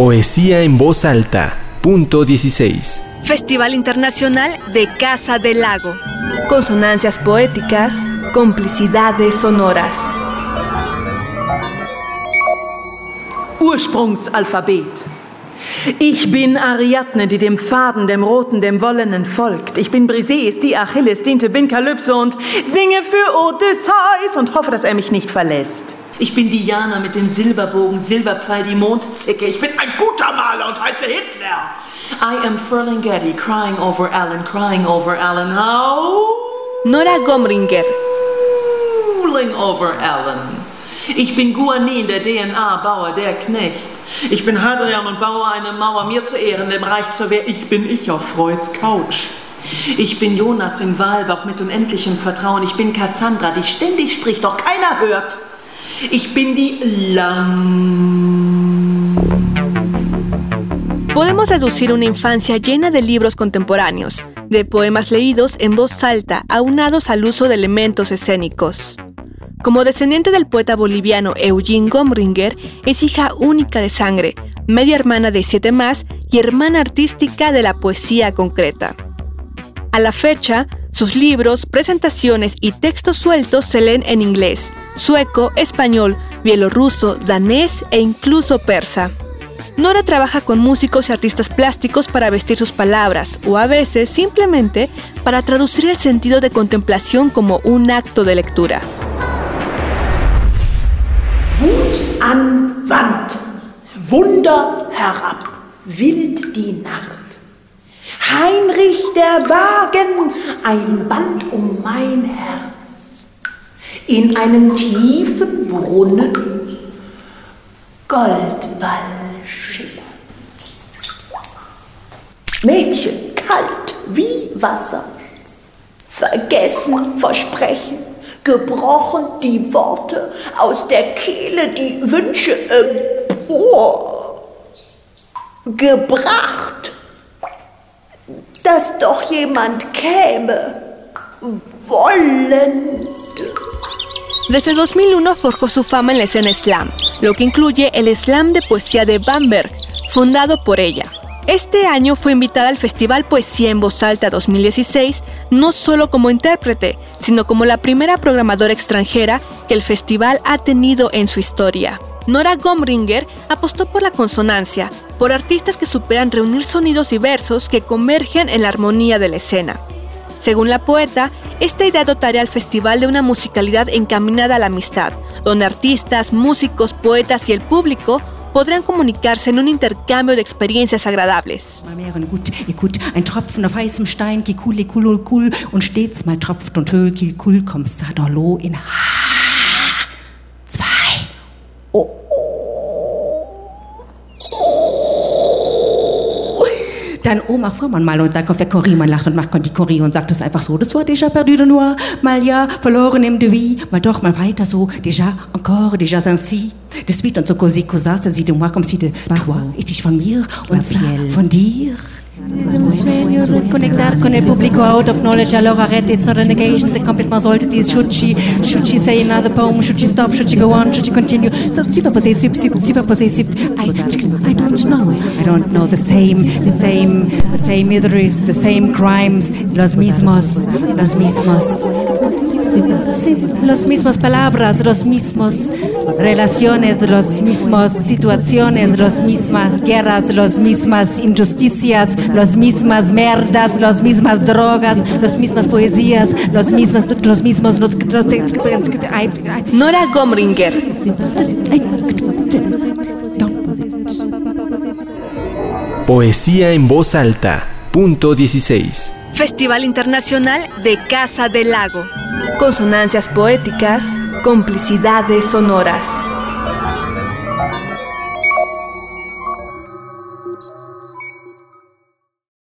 Poesía en voz alta. Punto 16. Festival Internacional de Casa del Lago. Consonancias poéticas, complicidades sonoras. Ursprungsalphabet. Ich bin Ariadne, die dem Faden, dem Roten, dem Wollenen folgt. Ich bin Briseis, die Achilles diente, bin Kalypso und singe für Odysseus und hoffe, dass er mich nicht verlässt. Ich bin Diana mit dem Silberbogen, Silberpfeil, die Mondzicke. Ich bin ein guter Maler und heiße Hitler. I am Ferlinghetti, crying over Alan, crying over Alan. How? Nora Gomringer. Cooling over Alan. Ich bin Guanin, der DNA-Bauer, der Knecht. Ich bin Hadrian und baue eine Mauer, mir zu Ehren, dem Reich zur Wehr. Ich bin ich auf Freuds Couch. Ich bin Jonas im Walbauch mit unendlichem Vertrauen. Ich bin Cassandra, die ständig spricht, doch keiner hört. Ich bin die Lang. Podemos deducir una infancia llena de libros contemporáneos, de poemas leídos en voz alta, aunados al uso de elementos escénicos. Como descendiente del poeta boliviano Eugene Gomringer, es hija única de sangre, media hermana de siete más y hermana artística de la poesía concreta. A la fecha, sus libros, presentaciones y textos sueltos se leen en inglés, sueco, español, bielorruso, danés e incluso persa. Nora trabaja con músicos y artistas plásticos para vestir sus palabras o a veces simplemente para traducir el sentido de contemplación como un acto de lectura. Wut an Wand, Wunder herab, wild die Nacht. Heinrich der Wagen, ein Band um mein Herz. In einem tiefen Brunnen Goldball schimmern. Mädchen, kalt wie Wasser. Vergessen, versprechen, gebrochen die Worte, aus der Kehle die Wünsche empor. Gebracht, dass doch jemand käme, wollend. Desde 2001 forjó su fama en la escena slam, lo que incluye el slam de poesía de Bamberg, fundado por ella. Este año fue invitada al Festival Poesía en Voz Alta 2016, no solo como intérprete, sino como la primera programadora extranjera que el festival ha tenido en su historia. Nora Gomringer apostó por la consonancia, por artistas que superan reunir sonidos y versos que convergen en la armonía de la escena. Según la poeta, esta idea dotaría al festival de una musicalidad encaminada a la amistad, donde artistas, músicos, poetas y el público podrán comunicarse en un intercambio de experiencias agradables. Dann Oma Fuhrmann mal und da kommt der Corrie, man lacht und macht die Corrie und sagt es einfach so, das war déjà perdu de noir, mal ja, verloren im Devis, mal doch, mal weiter so, déjà, encore, déjà ainsi. De suite und so così, cosa, dit de moi comme si de toi, et dich von mir und ça, von dir. Conectar con el público out of knowledge, allora red, it's not a negation, c'est complètement sollte sie, should she, should she say another poem, should she stop, should she go on, should she continue, so super possessive, super possessive, I, I don't know, I don't know, the same, the same, the same Idris, the same crimes, los mismos, los mismos, los mismos palabras, los mismos relaciones, los mismos situaciones, las mismas guerras, las mismas injusticias, las mismas merdas, las mismas drogas, las mismas poesías, los mismos, los mismos. Los, Nora Gomringer. Poesía en voz alta. Punto 16. Festival Internacional de Casa del Lago. Consonancias poéticas, complicidades sonoras.